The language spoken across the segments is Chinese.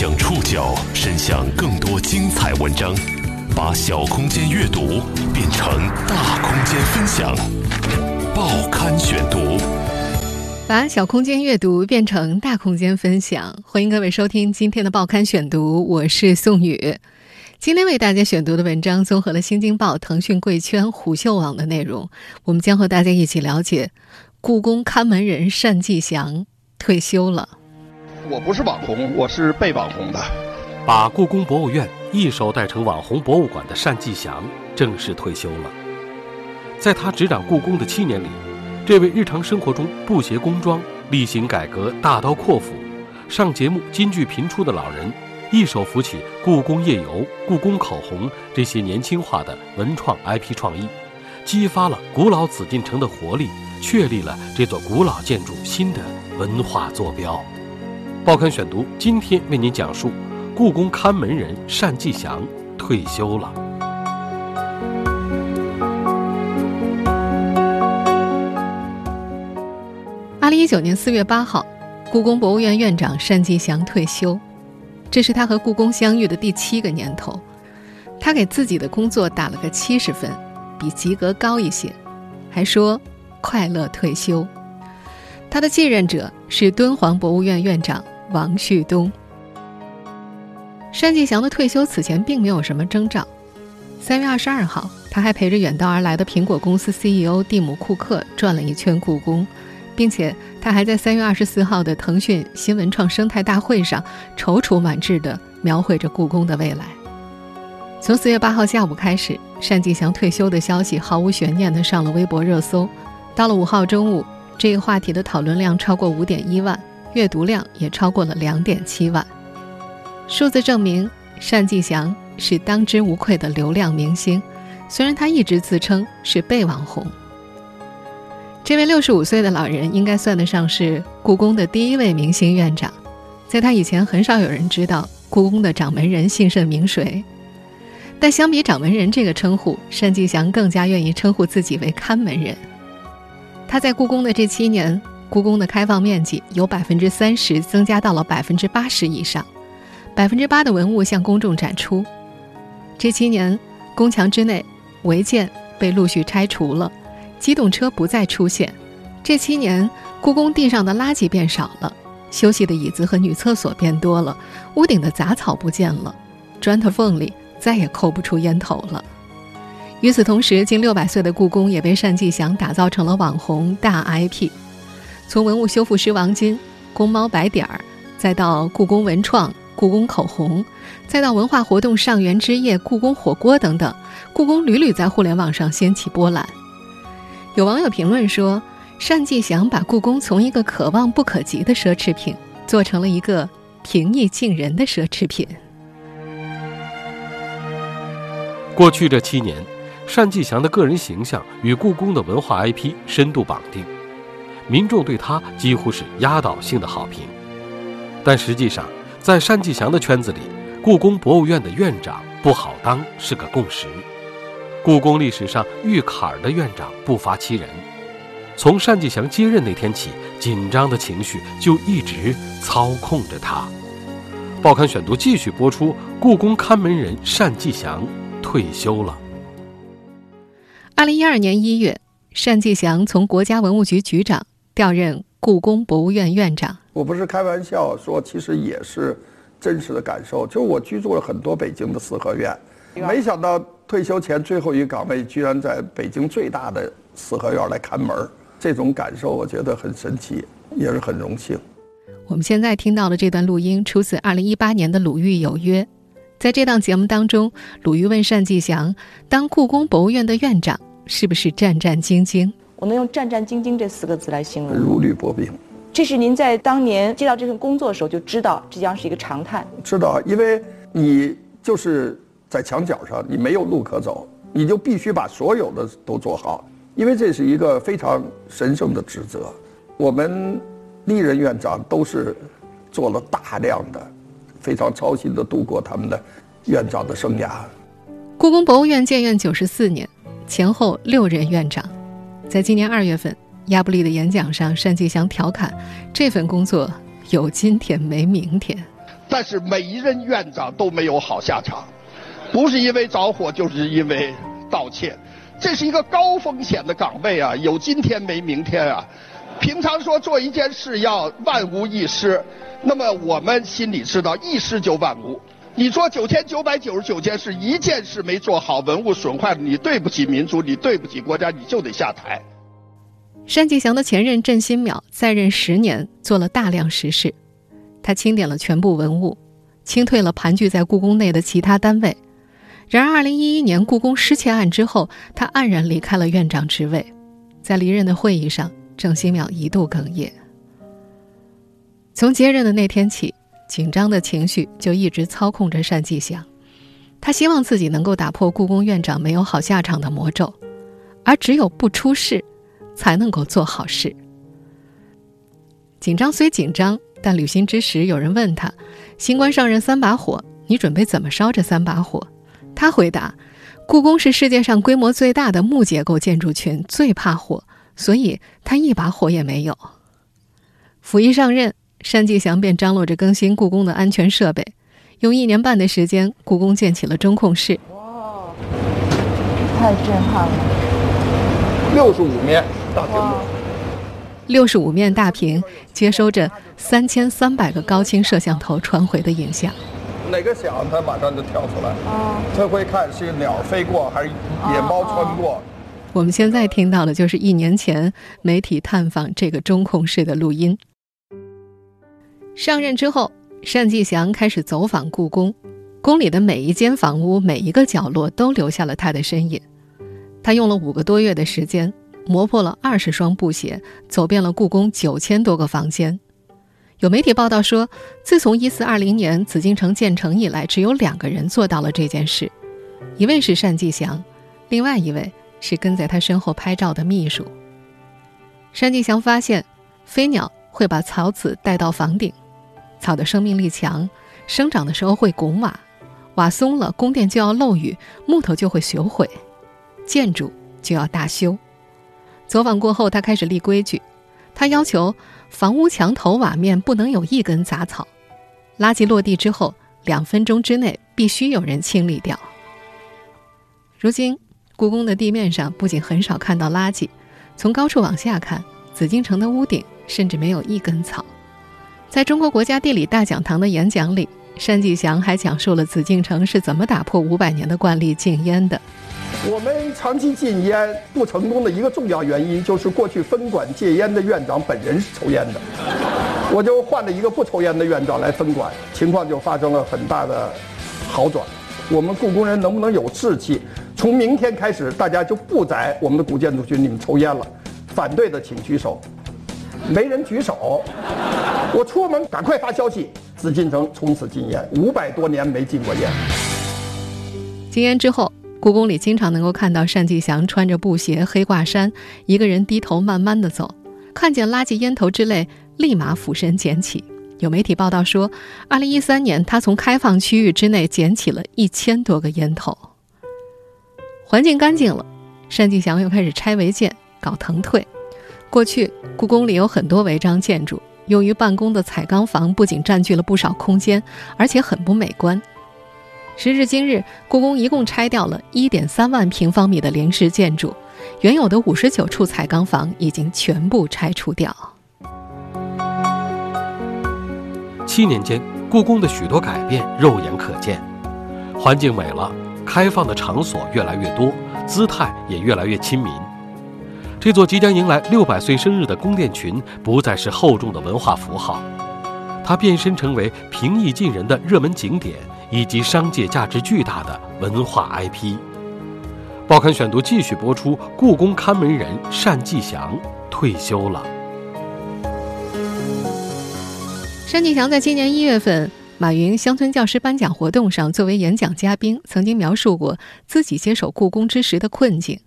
将触角伸向更多精彩文章，把小空间阅读变成大空间分享。报刊选读，把小空间阅读变成大空间分享。欢迎各位收听今天的报刊选读，我是宋宇。今天为大家选读的文章综合了《新京报》、腾讯贵圈、虎嗅网的内容，我们将和大家一起了解故宫看门人单霁翔退休了。我不是网红，我是被网红的。把故宫博物院一手带成网红博物馆的单霁翔正式退休了。在他执掌故宫的七年里，这位日常生活中不携工装、例行改革、大刀阔斧、上节目金句频出的老人。一手扶起故宫夜游、故宫口红这些年轻化的文创 IP 创意，激发了古老紫禁城的活力，确立了这座古老建筑新的文化坐标。报刊选读今天为您讲述：故宫看门人单霁翔退休了。二零一九年四月八号，故宫博物院院长单霁翔退休。这是他和故宫相遇的第七个年头，他给自己的工作打了个七十分，比及格高一些，还说快乐退休。他的继任者是敦煌博物院院长王旭东。单霁翔的退休此前并没有什么征兆。三月二十二号，他还陪着远道而来的苹果公司 CEO 蒂姆·库克转了一圈故宫。并且他还在三月二十四号的腾讯新文创生态大会上踌躇满志地描绘着故宫的未来。从四月八号下午开始，单霁翔退休的消息毫无悬念地上了微博热搜。到了五号中午，这个话题的讨论量超过五点一万，阅读量也超过了两点七万。数字证明，单霁翔是当之无愧的流量明星，虽然他一直自称是被网红。这位六十五岁的老人应该算得上是故宫的第一位明星院长，在他以前很少有人知道故宫的掌门人姓甚名谁。但相比掌门人这个称呼，单霁翔更加愿意称呼自己为看门人。他在故宫的这七年，故宫的开放面积由百分之三十增加到了百分之八十以上，百分之八的文物向公众展出。这七年，宫墙之内违建被陆续拆除了。机动车不再出现，这七年故宫地上的垃圾变少了，休息的椅子和女厕所变多了，屋顶的杂草不见了，砖头缝里再也抠不出烟头了。与此同时，近六百岁的故宫也被单霁翔打造成了网红大 IP。从文物修复师王金、宫猫白点儿，再到故宫文创、故宫口红，再到文化活动上元之夜、故宫火锅等等，故宫屡屡在互联网上掀起波澜。有网友评论说：“单霁翔把故宫从一个可望不可及的奢侈品，做成了一个平易近人的奢侈品。”过去这七年，单霁翔的个人形象与故宫的文化 IP 深度绑定，民众对他几乎是压倒性的好评。但实际上，在单霁翔的圈子里，故宫博物院的院长不好当是个共识。故宫历史上遇坎儿的院长不乏其人，从单霁翔接任那天起，紧张的情绪就一直操控着他。报刊选读继续播出：故宫看门人单霁翔退休了。二零一二年一月，单霁翔从国家文物局局长调任故宫博物院院长。我不是开玩笑说，其实也是真实的感受。就我居住了很多北京的四合院，没想到。退休前最后一个岗位，居然在北京最大的四合院来看门这种感受我觉得很神奇，也是很荣幸。我们现在听到的这段录音出自二零一八年的《鲁豫有约》，在这档节目当中，鲁豫问单霁翔：“当故宫博物院的院长，是不是战战兢兢？”我能用“战战兢兢”这四个字来形容。如履薄冰。这是您在当年接到这份工作的时候就知道这将是一个常态。知道，因为你就是。在墙角上，你没有路可走，你就必须把所有的都做好，因为这是一个非常神圣的职责。我们历任院长都是做了大量的、非常操心的度过他们的院长的生涯。故宫博物院建院九十四年，前后六任院长，在今年二月份亚布力的演讲上，单霁翔调侃：“这份工作有今天没明天。”但是每一任院长都没有好下场，不是因为着火，就是因为盗窃。这是一个高风险的岗位啊，有今天没明天啊。平常说做一件事要万无一失，那么我们心里知道一失就万无。你说九千九百九十九件事，一件事没做好，文物损坏了，你对不起民族，你对不起国家，你就得下台。单霁翔的前任郑新淼在任十年，做了大量实事。他清点了全部文物，清退了盘踞在故宫内的其他单位。然而，二零一一年故宫失窃案之后，他黯然离开了院长职位。在离任的会议上，郑新淼一度哽咽。从接任的那天起，紧张的情绪就一直操控着单霁翔。他希望自己能够打破故宫院长没有好下场的魔咒，而只有不出事，才能够做好事。紧张虽紧张。但履行之时，有人问他：“新官上任三把火，你准备怎么烧这三把火？”他回答：“故宫是世界上规模最大的木结构建筑群，最怕火，所以他一把火也没有。”甫一上任，单霁翔便张罗着更新故宫的安全设备，用一年半的时间，故宫建起了中控室。哇，太震撼了！六十五面大屏幕。六十五面大屏接收着三千三百个高清摄像头传回的影像，哪个响，它马上就跳出来。啊，它会看是鸟飞过还是野猫穿过。我们现在听到的就是一年前媒体探访这个中控室的录音。上任之后，单霁翔开始走访故宫，宫里的每一间房屋、每一个角落都留下了他的身影。他用了五个多月的时间。磨破了二十双布鞋，走遍了故宫九千多个房间。有媒体报道说，自从一四二零年紫禁城建成以来，只有两个人做到了这件事，一位是单霁翔，另外一位是跟在他身后拍照的秘书。单霁翔发现，飞鸟会把草籽带到房顶，草的生命力强，生长的时候会拱瓦，瓦松了，宫殿就要漏雨，木头就会朽毁，建筑就要大修。走访过后，他开始立规矩。他要求房屋墙头瓦面不能有一根杂草，垃圾落地之后两分钟之内必须有人清理掉。如今，故宫的地面上不仅很少看到垃圾，从高处往下看，紫禁城的屋顶甚至没有一根草。在中国国家地理大讲堂的演讲里，单霁翔还讲述了紫禁城是怎么打破五百年的惯例禁烟的。我们长期禁烟不成功的一个重要原因，就是过去分管戒烟的院长本人是抽烟的，我就换了一个不抽烟的院长来分管，情况就发生了很大的好转。我们故宫人能不能有志气？从明天开始，大家就不在我们的古建筑群里面抽烟了。反对的请举手，没人举手，我出门赶快发消息：紫禁城从此禁烟，五百多年没禁过烟。禁烟之后。故宫里经常能够看到单霁翔穿着布鞋、黑挂衫，一个人低头慢慢的走，看见垃圾、烟头之类，立马俯身捡起。有媒体报道说，二零一三年他从开放区域之内捡起了一千多个烟头。环境干净了，单霁翔又开始拆违建、搞腾退。过去故宫里有很多违章建筑，用于办公的彩钢房不仅占据了不少空间，而且很不美观。时至今日，故宫一共拆掉了一点三万平方米的临时建筑，原有的五十九处彩钢房已经全部拆除掉。七年间，故宫的许多改变肉眼可见，环境美了，开放的场所越来越多，姿态也越来越亲民。这座即将迎来六百岁生日的宫殿群，不再是厚重的文化符号，它变身成为平易近人的热门景点。以及商界价值巨大的文化 IP。报刊选读继续播出：故宫看门人单霁翔退休了。单霁翔在今年一月份马云乡村教师颁奖活动上作为演讲嘉宾，曾经描述过自己接手故宫之时的困境。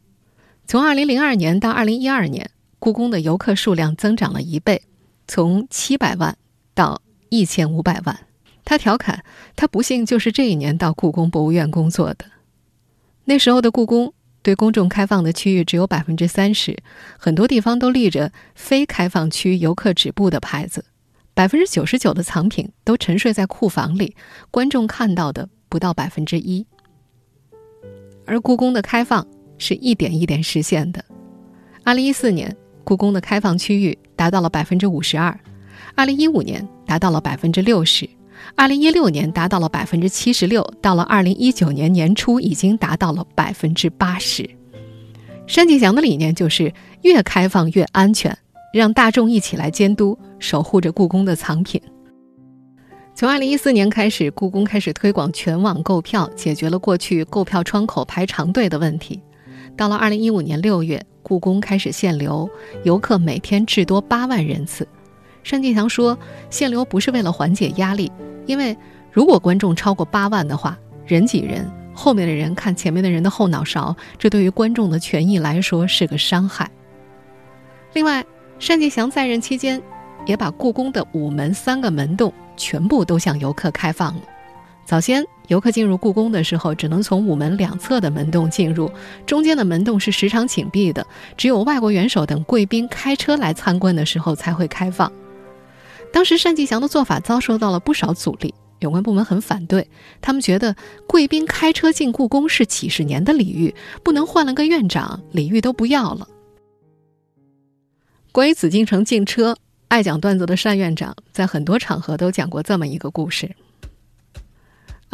从2002年到2012年，故宫的游客数量增长了一倍，从700万到1500万。他调侃：“他不幸就是这一年到故宫博物院工作的。那时候的故宫对公众开放的区域只有百分之三十，很多地方都立着‘非开放区，游客止步’的牌子，百分之九十九的藏品都沉睡在库房里，观众看到的不到百分之一。而故宫的开放是一点一点实现的。二零一四年，故宫的开放区域达到了百分之五十二；二零一五年达到了百分之六十；二零一六年达到了百分之七十六；到了二零一九年年初，已经达到了百分之八十。单霁翔的理念就是越开放越安全，让大众一起来监督、守护着故宫的藏品。从二零一四年开始，故宫开始推广全网购票，解决了过去购票窗口排长队的问题。到了二零一五年六月，故宫开始限流，游客每天至多八万人次。单霁翔说，限流不是为了缓解压力，因为如果观众超过八万的话，人挤人，后面的人看前面的人的后脑勺，这对于观众的权益来说是个伤害。另外，单霁翔在任期间，也把故宫的午门三个门洞。全部都向游客开放了。早先，游客进入故宫的时候，只能从午门两侧的门洞进入，中间的门洞是时常紧闭的，只有外国元首等贵宾开车来参观的时候才会开放。当时，单霁翔的做法遭受到了不少阻力，有关部门很反对，他们觉得贵宾开车进故宫是几十年的礼遇，不能换了个院长，礼遇都不要了。关于紫禁城禁车。爱讲段子的单院长在很多场合都讲过这么一个故事。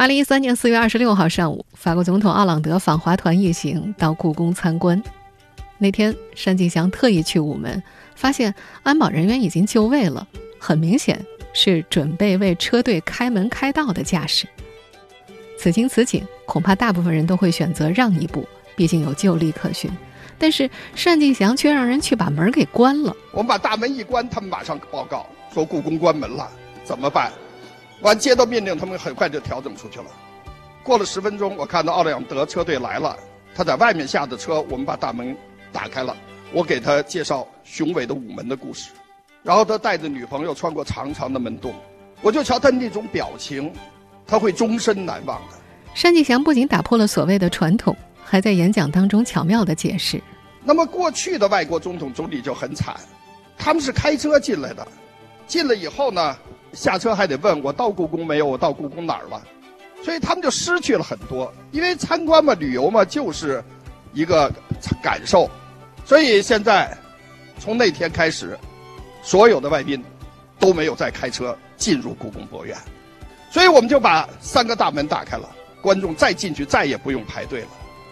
二零一三年四月二十六号上午，法国总统奥朗德访华团一行到故宫参观。那天，单霁翔特意去午门，发现安保人员已经就位了，很明显是准备为车队开门开道的架势。此情此景，恐怕大部分人都会选择让一步，毕竟有旧例可循。但是单霁翔却让人去把门给关了。我们把大门一关，他们马上报告说故宫关门了，怎么办？完接到命令，他们很快就调整出去了。过了十分钟，我看到奥朗德车队来了，他在外面下的车，我们把大门打开了，我给他介绍雄伟的午门的故事，然后他带着女朋友穿过长长的门洞，我就瞧他那种表情，他会终身难忘的。单霁翔不仅打破了所谓的传统。还在演讲当中巧妙的解释。那么过去的外国总统总理就很惨，他们是开车进来的，进了以后呢，下车还得问我到故宫没有，我到故宫哪儿了，所以他们就失去了很多。因为参观嘛，旅游嘛，就是一个感受。所以现在，从那天开始，所有的外宾都没有再开车进入故宫博物院，所以我们就把三个大门打开了，观众再进去再也不用排队了。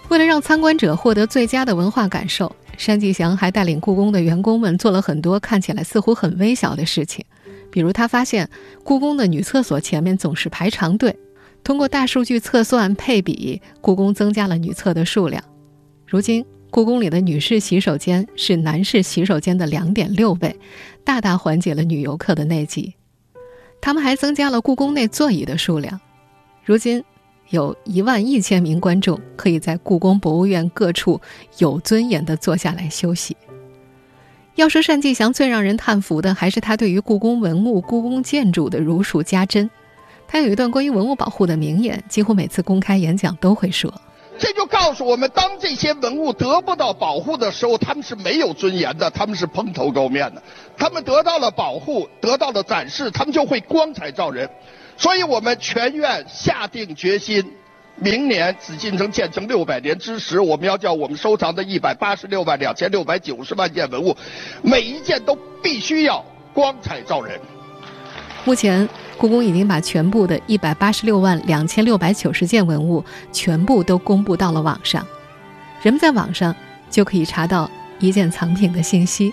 为了让参观者获得最佳的文化感受，单霁翔还带领故宫的员工们做了很多看起来似乎很微小的事情。比如，他发现故宫的女厕所前面总是排长队，通过大数据测算配比，故宫增加了女厕的数量。如今，故宫里的女士洗手间是男士洗手间的两点六倍，大大缓解了女游客的内急。他们还增加了故宫内座椅的数量，如今。有一万一千名观众可以在故宫博物院各处有尊严地坐下来休息。要说单霁翔最让人叹服的，还是他对于故宫文物、故宫建筑的如数家珍。他有一段关于文物保护的名言，几乎每次公开演讲都会说：“这就告诉我们，当这些文物得不到保护的时候，他们是没有尊严的，他们是蓬头垢面的；他们得到了保护，得到了展示，他们就会光彩照人。”所以我们全院下定决心，明年紫禁城建成六百年之时，我们要叫我们收藏的一百八十六万两千六百九十万件文物，每一件都必须要光彩照人。目前，故宫已经把全部的一百八十六万两千六百九十件文物全部都公布到了网上，人们在网上就可以查到一件藏品的信息。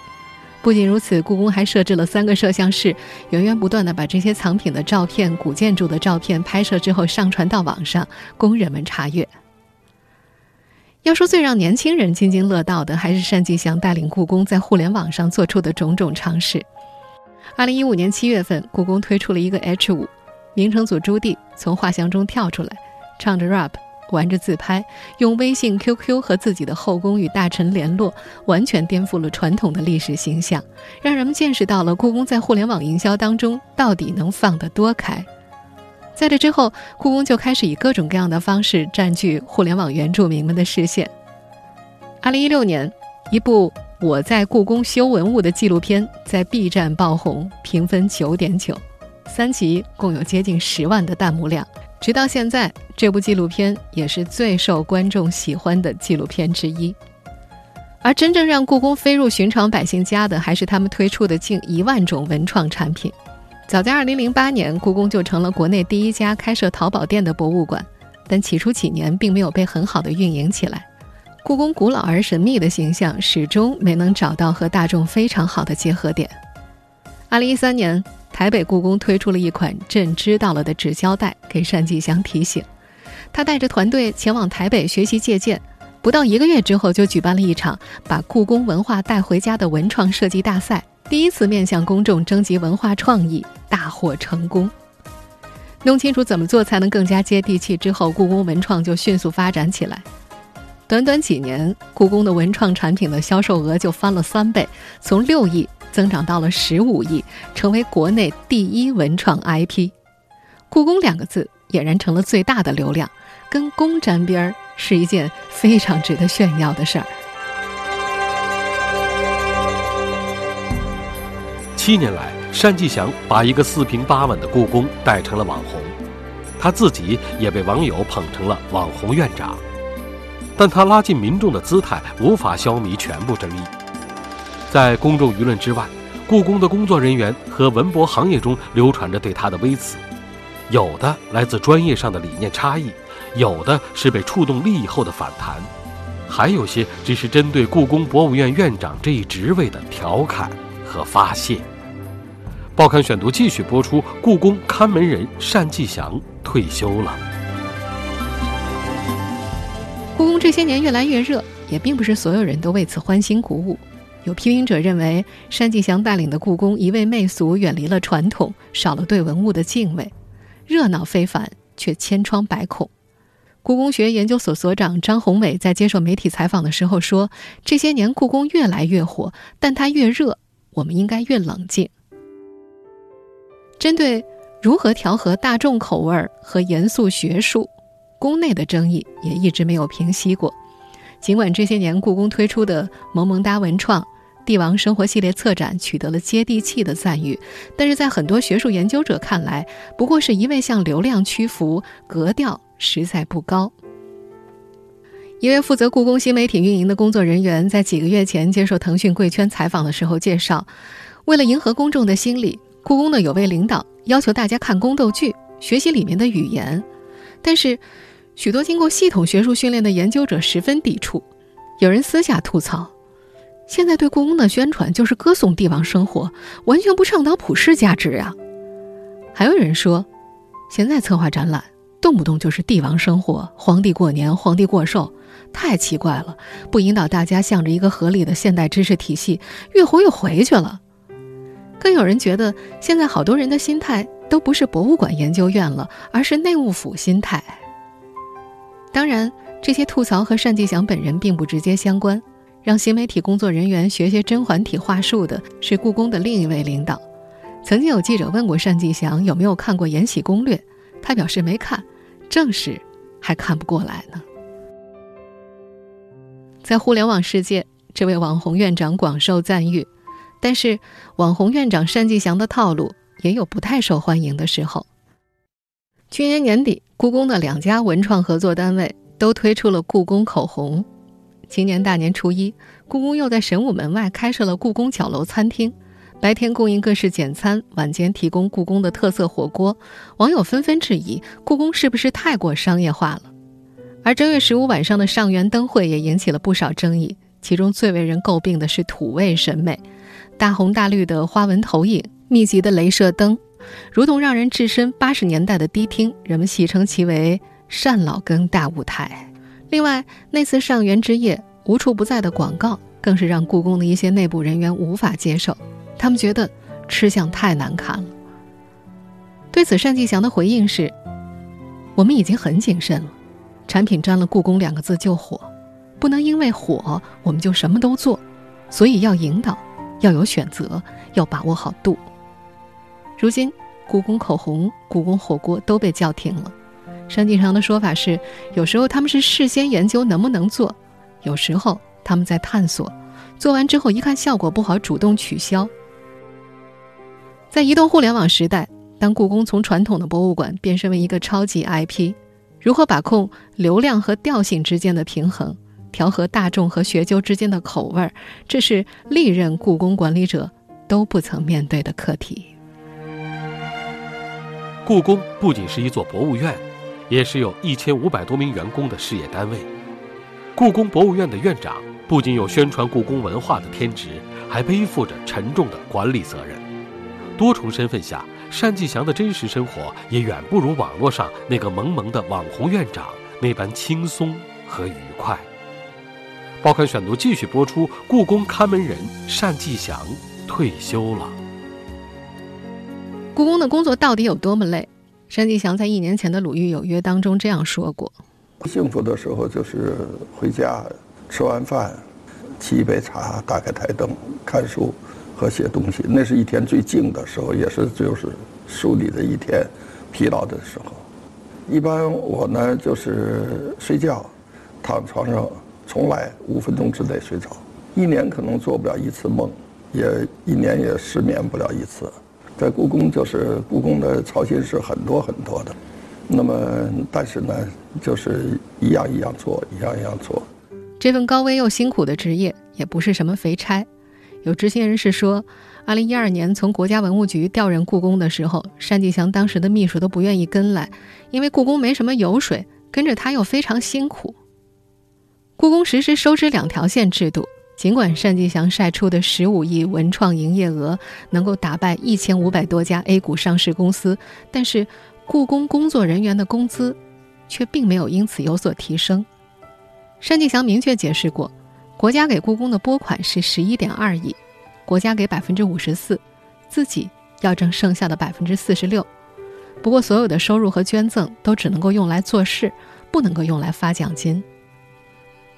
不仅如此，故宫还设置了三个摄像室，源源不断地把这些藏品的照片、古建筑的照片拍摄之后上传到网上，供人们查阅。要说最让年轻人津津乐道的，还是单霁翔带领故宫在互联网上做出的种种尝试。二零一五年七月份，故宫推出了一个 H 五，明成祖朱棣从画像中跳出来，唱着 rap。玩着自拍，用微信、QQ 和自己的后宫与大臣联络，完全颠覆了传统的历史形象，让人们见识到了故宫在互联网营销当中到底能放得多开。在这之后，故宫就开始以各种各样的方式占据互联网原住民们的视线。二零一六年，一部我在故宫修文物的纪录片在 B 站爆红，评分九点九，三集共有接近十万的弹幕量。直到现在，这部纪录片也是最受观众喜欢的纪录片之一。而真正让故宫飞入寻常百姓家的，还是他们推出的近一万种文创产品。早在2008年，故宫就成了国内第一家开设淘宝店的博物馆，但起初几年并没有被很好的运营起来。故宫古老而神秘的形象始终没能找到和大众非常好的结合点。2013年，台北故宫推出了一款“朕知道了”的纸胶带，给单霁翔提醒。他带着团队前往台北学习借鉴。不到一个月之后，就举办了一场把故宫文化带回家的文创设计大赛，第一次面向公众征集文化创意，大获成功。弄清楚怎么做才能更加接地气之后，故宫文创就迅速发展起来。短短几年，故宫的文创产品的销售额就翻了三倍，从六亿增长到了十五亿，成为国内第一文创 IP。故宫两个字俨然成了最大的流量，跟宫沾边儿。是一件非常值得炫耀的事儿。七年来，单霁翔把一个四平八稳的故宫带成了网红，他自己也被网友捧成了网红院长。但他拉近民众的姿态无法消弭全部争议。在公众舆论之外，故宫的工作人员和文博行业中流传着对他的微词，有的来自专业上的理念差异。有的是被触动利益后的反弹，还有些只是针对故宫博物院院长这一职位的调侃和发泄。报刊选读继续播出：故宫看门人单霁翔退休了。故宫这些年越来越热，也并不是所有人都为此欢欣鼓舞。有批评者认为，单霁翔带领的故宫一味媚俗，远离了传统，少了对文物的敬畏，热闹非凡却千疮百孔。故宫学研究所所长张宏伟在接受媒体采访的时候说：“这些年故宫越来越火，但它越热，我们应该越冷静。”针对如何调和大众口味和严肃学术，宫内的争议也一直没有平息过。尽管这些年故宫推出的萌萌哒文创、帝王生活系列策展取得了接地气的赞誉，但是在很多学术研究者看来，不过是一味向流量屈服，格调。实在不高。一位负责故宫新媒体运营的工作人员在几个月前接受腾讯贵圈采访的时候介绍，为了迎合公众的心理，故宫的有位领导要求大家看宫斗剧，学习里面的语言。但是，许多经过系统学术训练的研究者十分抵触。有人私下吐槽，现在对故宫的宣传就是歌颂帝王生活，完全不倡导普世价值呀。还有人说，现在策划展览。动不动就是帝王生活、皇帝过年、皇帝过寿，太奇怪了！不引导大家向着一个合理的现代知识体系，越活越回去了。更有人觉得，现在好多人的心态都不是博物馆研究院了，而是内务府心态。当然，这些吐槽和单霁翔本人并不直接相关。让新媒体工作人员学些甄嬛体话术的是故宫的另一位领导。曾经有记者问过单霁翔有没有看过《延禧攻略》，他表示没看。正史，还看不过来呢。在互联网世界，这位网红院长广受赞誉，但是网红院长单霁翔的套路也有不太受欢迎的时候。去年年底，故宫的两家文创合作单位都推出了故宫口红。今年大年初一，故宫又在神武门外开设了故宫角楼餐厅。白天供应各式简餐，晚间提供故宫的特色火锅。网友纷纷质疑故宫是不是太过商业化了。而正月十五晚上的上元灯会也引起了不少争议，其中最为人诟病的是土味审美：大红大绿的花纹投影、密集的镭射灯，如同让人置身八十年代的迪厅。人们戏称其为“单老根大舞台”。另外，那次上元之夜无处不在的广告，更是让故宫的一些内部人员无法接受。他们觉得吃相太难看了。对此，单霁翔的回应是：“我们已经很谨慎了，产品沾了‘故宫’两个字就火，不能因为火我们就什么都做，所以要引导，要有选择，要把握好度。如今，故宫口红、故宫火锅都被叫停了。单霁翔的说法是：有时候他们是事先研究能不能做，有时候他们在探索。”做完之后一看效果不好，主动取消。在移动互联网时代，当故宫从传统的博物馆变身为一个超级 IP，如何把控流量和调性之间的平衡，调和大众和学究之间的口味儿，这是历任故宫管理者都不曾面对的课题。故宫不仅是一座博物院，也是有一千五百多名员工的事业单位。故宫博物院的院长不仅有宣传故宫文化的天职，还背负着沉重的管理责任。多重身份下，单霁翔的真实生活也远不如网络上那个萌萌的网红院长那般轻松和愉快。报刊选读继续播出：故宫看门人单霁翔退休了。故宫的工作到底有多么累？单霁翔在一年前的《鲁豫有约》当中这样说过。幸福的时候就是回家吃完饭，沏一杯茶，打开台灯看书和写东西，那是一天最静的时候，也是就是梳理的一天疲劳的时候。一般我呢就是睡觉，躺床上从来五分钟之内睡着，一年可能做不了一次梦，也一年也失眠不了一次。在故宫就是故宫的操心事很多很多的。那么，但是呢，就是一样一样做，一样一样做。这份高危又辛苦的职业也不是什么肥差。有知情人士说，二零一二年从国家文物局调任故宫的时候，单霁翔当时的秘书都不愿意跟来，因为故宫没什么油水，跟着他又非常辛苦。故宫实施收支两条线制度，尽管单霁翔晒出的十五亿文创营业额能够打败一千五百多家 A 股上市公司，但是。故宫工作人员的工资，却并没有因此有所提升。单霁翔明确解释过，国家给故宫的拨款是十一点二亿，国家给百分之五十四，自己要挣剩下的百分之四十六。不过，所有的收入和捐赠都只能够用来做事，不能够用来发奖金。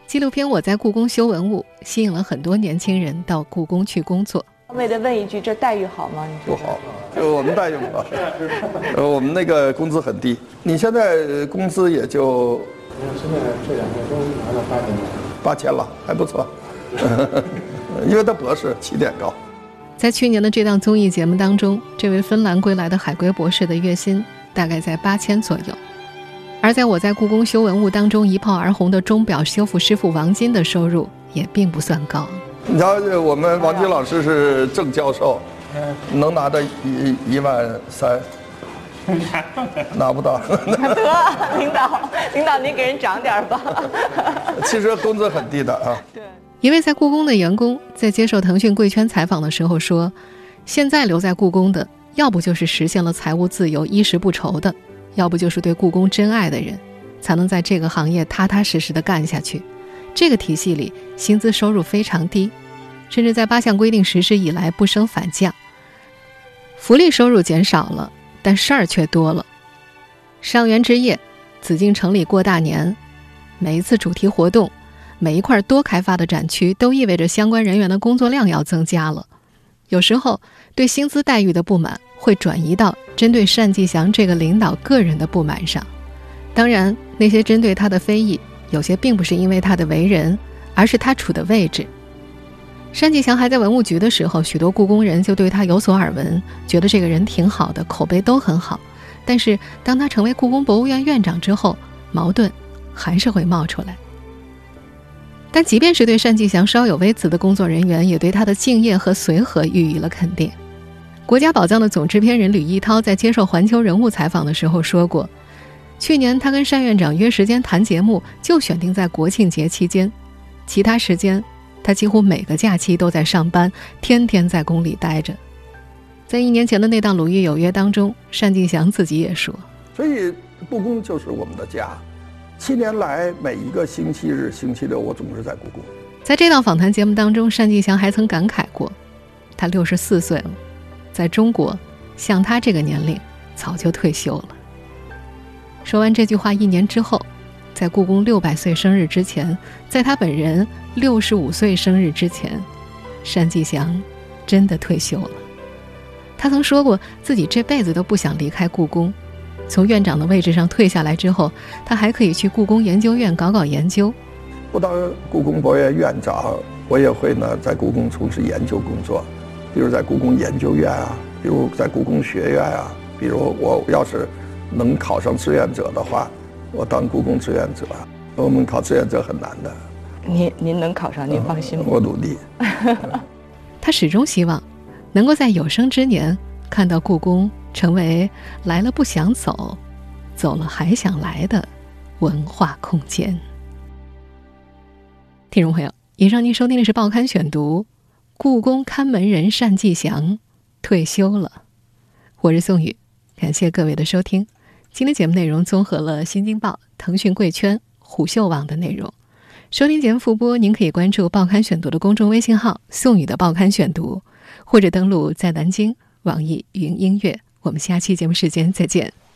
纪录片《我在故宫修文物》吸引了很多年轻人到故宫去工作。冒昧的问一句，这待遇好吗？不好，就我们待遇不好。呃，我们那个工资很低。你现在工资也就……现在这两天都拿了八千了。八千了，还不错。因为他博士起点高。在去年的这档综艺节目当中，这位芬兰归来的海归博士的月薪大概在八千左右。而在我在故宫修文物当中一炮而红的钟表修复师傅王金的收入也并不算高。你瞧，我们王金老师是正教授，能拿到一一万三，拿不到。得，领导，领导您给人涨点吧。其实工资很低的啊。对。一位在故宫的员工在接受腾讯贵圈采访的时候说：“现在留在故宫的，要不就是实现了财务自由、衣食不愁的，要不就是对故宫真爱的人，才能在这个行业踏踏实实的干下去。”这个体系里，薪资收入非常低，甚至在八项规定实施以来不升反降。福利收入减少了，但事儿却多了。上元之夜，紫禁城里过大年，每一次主题活动，每一块多开发的展区，都意味着相关人员的工作量要增加了。有时候，对薪资待遇的不满会转移到针对单霁翔这个领导个人的不满上。当然，那些针对他的非议。有些并不是因为他的为人，而是他处的位置。单霁翔还在文物局的时候，许多故宫人就对他有所耳闻，觉得这个人挺好的，口碑都很好。但是当他成为故宫博物院院长之后，矛盾还是会冒出来。但即便是对单霁翔稍有微词的工作人员，也对他的敬业和随和予以了肯定。国家宝藏的总制片人吕逸涛在接受《环球人物》采访的时候说过。去年他跟单院长约时间谈节目，就选定在国庆节期间，其他时间他几乎每个假期都在上班，天天在宫里待着。在一年前的那档《鲁豫有约》当中，单霁翔自己也说：“所以故宫就是我们的家，七年来每一个星期日、星期六，我总是在故宫。”在这档访谈节目当中，单霁翔还曾感慨过：“他六十四岁了，在中国，像他这个年龄早就退休了。”说完这句话一年之后，在故宫六百岁生日之前，在他本人六十五岁生日之前，单霁翔真的退休了。他曾说过自己这辈子都不想离开故宫。从院长的位置上退下来之后，他还可以去故宫研究院搞搞研究。不当故宫博物院院长，我也会呢在故宫从事研究工作，比如在故宫研究院啊，比如在故宫学院啊，比如我要是能考上志愿者的话，我当故宫志愿者。我们考志愿者很难的。您您能考上，您放心。我努力。他始终希望能够在有生之年看到故宫成为来了不想走，走了还想来的文化空间。听众朋友，以上您收听的是《报刊选读》，故宫看门人单霁翔退休了。我是宋宇，感谢各位的收听。今天节目内容综合了《新京报》、腾讯贵圈、虎嗅网的内容。收听节目复播，您可以关注《报刊选读》的公众微信号“宋宇的报刊选读”，或者登录在南京网易云音乐。我们下期节目时间再见。